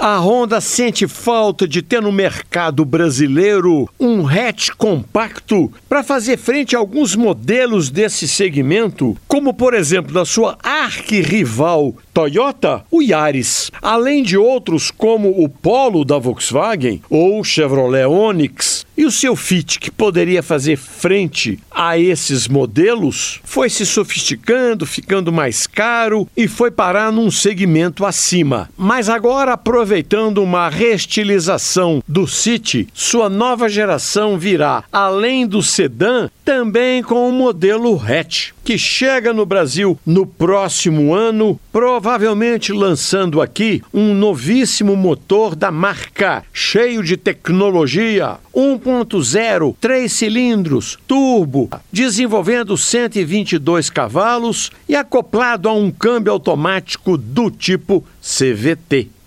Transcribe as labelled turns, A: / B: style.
A: A Honda sente falta de ter no mercado brasileiro um hatch compacto para fazer frente a alguns modelos desse segmento, como por exemplo da sua arquirrival Toyota, o Yaris, além de outros como o Polo da Volkswagen ou o Chevrolet Onix. E o seu Fit, que poderia fazer frente a esses modelos, foi se sofisticando, ficando mais caro e foi parar num segmento acima. Mas agora, aproveitando uma reestilização do City, sua nova geração virá, além do sedã, também com o modelo hatch, que chega no Brasil no próximo ano, provavelmente lançando aqui um novíssimo motor da marca, cheio de tecnologia, 1.0, 3 cilindros, turbo, desenvolvendo 122 cavalos e acoplado a um câmbio automático do tipo CVT.